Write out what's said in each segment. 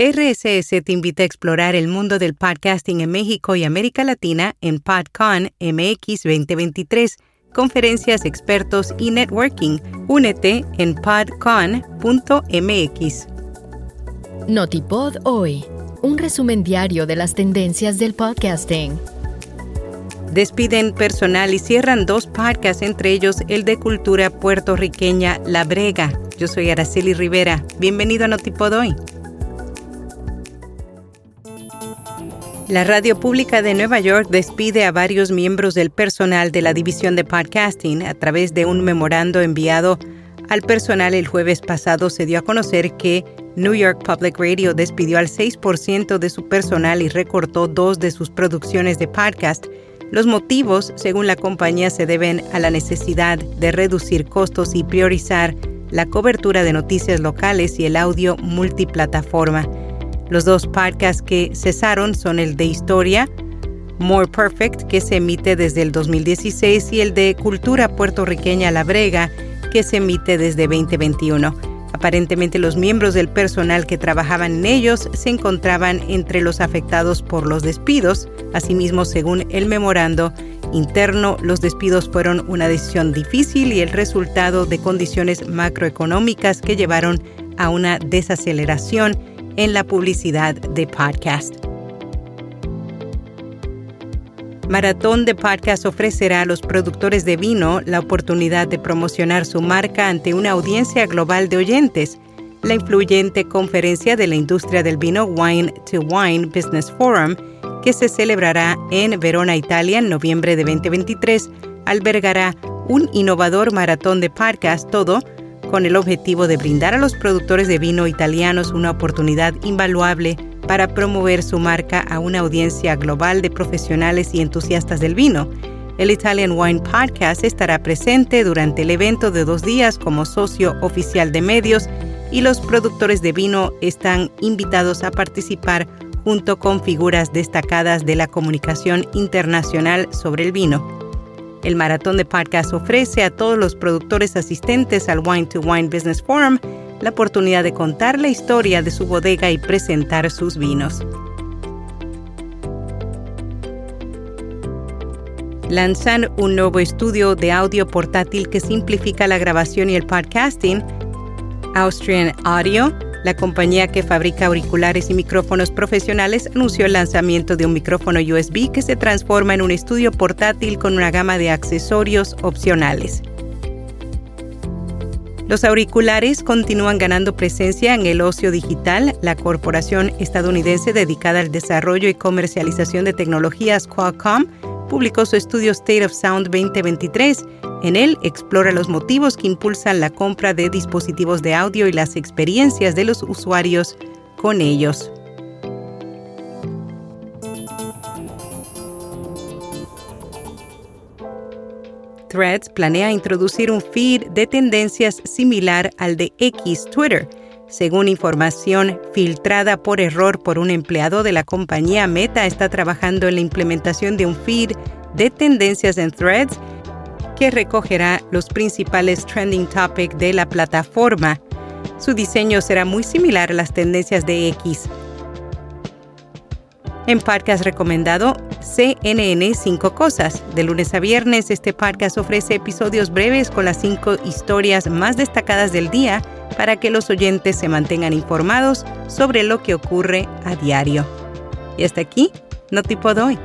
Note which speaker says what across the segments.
Speaker 1: RSS te invita a explorar el mundo del podcasting en México y América Latina en PodCon MX 2023, conferencias, expertos y networking. Únete en podcon.mx.
Speaker 2: Notipod hoy, un resumen diario de las tendencias del podcasting.
Speaker 1: Despiden personal y cierran dos podcasts, entre ellos el de cultura puertorriqueña La Brega. Yo soy Araceli Rivera. Bienvenido a Notipod hoy. La Radio Pública de Nueva York despide a varios miembros del personal de la división de podcasting a través de un memorando enviado al personal el jueves pasado se dio a conocer que New York Public Radio despidió al 6% de su personal y recortó dos de sus producciones de podcast. Los motivos, según la compañía, se deben a la necesidad de reducir costos y priorizar la cobertura de noticias locales y el audio multiplataforma. Los dos podcasts que cesaron son el de historia, More Perfect, que se emite desde el 2016, y el de cultura puertorriqueña La Brega, que se emite desde 2021. Aparentemente los miembros del personal que trabajaban en ellos se encontraban entre los afectados por los despidos. Asimismo, según el memorando interno, los despidos fueron una decisión difícil y el resultado de condiciones macroeconómicas que llevaron a una desaceleración en la publicidad de podcast. Maratón de Podcast ofrecerá a los productores de vino la oportunidad de promocionar su marca ante una audiencia global de oyentes. La influyente conferencia de la industria del vino Wine to Wine Business Forum, que se celebrará en Verona, Italia, en noviembre de 2023, albergará un innovador maratón de podcast todo con el objetivo de brindar a los productores de vino italianos una oportunidad invaluable para promover su marca a una audiencia global de profesionales y entusiastas del vino. El Italian Wine Podcast estará presente durante el evento de dos días como socio oficial de medios y los productores de vino están invitados a participar junto con figuras destacadas de la comunicación internacional sobre el vino. El Maratón de Podcast ofrece a todos los productores asistentes al Wine to Wine Business Forum la oportunidad de contar la historia de su bodega y presentar sus vinos. Lanzan un nuevo estudio de audio portátil que simplifica la grabación y el podcasting. Austrian Audio la compañía que fabrica auriculares y micrófonos profesionales anunció el lanzamiento de un micrófono USB que se transforma en un estudio portátil con una gama de accesorios opcionales. Los auriculares continúan ganando presencia en el ocio digital. La corporación estadounidense dedicada al desarrollo y comercialización de tecnologías Qualcomm publicó su estudio State of Sound 2023. En él explora los motivos que impulsan la compra de dispositivos de audio y las experiencias de los usuarios con ellos. Threads planea introducir un feed de tendencias similar al de X Twitter. Según información filtrada por error por un empleado de la compañía, Meta está trabajando en la implementación de un feed de tendencias en Threads que recogerá los principales trending topics de la plataforma. Su diseño será muy similar a las tendencias de X. En podcast recomendado, CNN 5 Cosas. De lunes a viernes, este podcast ofrece episodios breves con las cinco historias más destacadas del día para que los oyentes se mantengan informados sobre lo que ocurre a diario. Y hasta aquí, no tipo doy.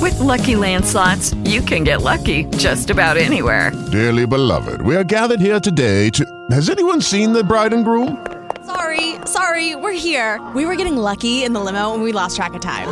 Speaker 3: With Lucky Land slots, you can get lucky just about anywhere.
Speaker 4: Dearly beloved, we are gathered here today to. Has anyone seen the bride and groom?
Speaker 5: Sorry, sorry, we're here. We were getting lucky in the limo and we lost track of time.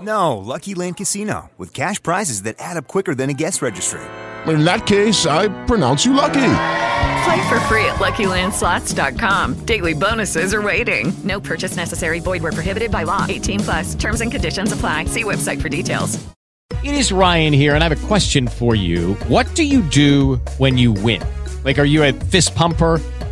Speaker 6: No, Lucky Land Casino, with cash prizes that add up quicker than a guest registry.
Speaker 4: In that case, I pronounce you lucky.
Speaker 3: Play for free at LuckyLandSlots.com. Daily bonuses are waiting. No purchase necessary. Void where prohibited by law. 18 plus. Terms and conditions apply. See website for details.
Speaker 7: It is Ryan here, and I have a question for you. What do you do when you win? Like, are you a fist pumper?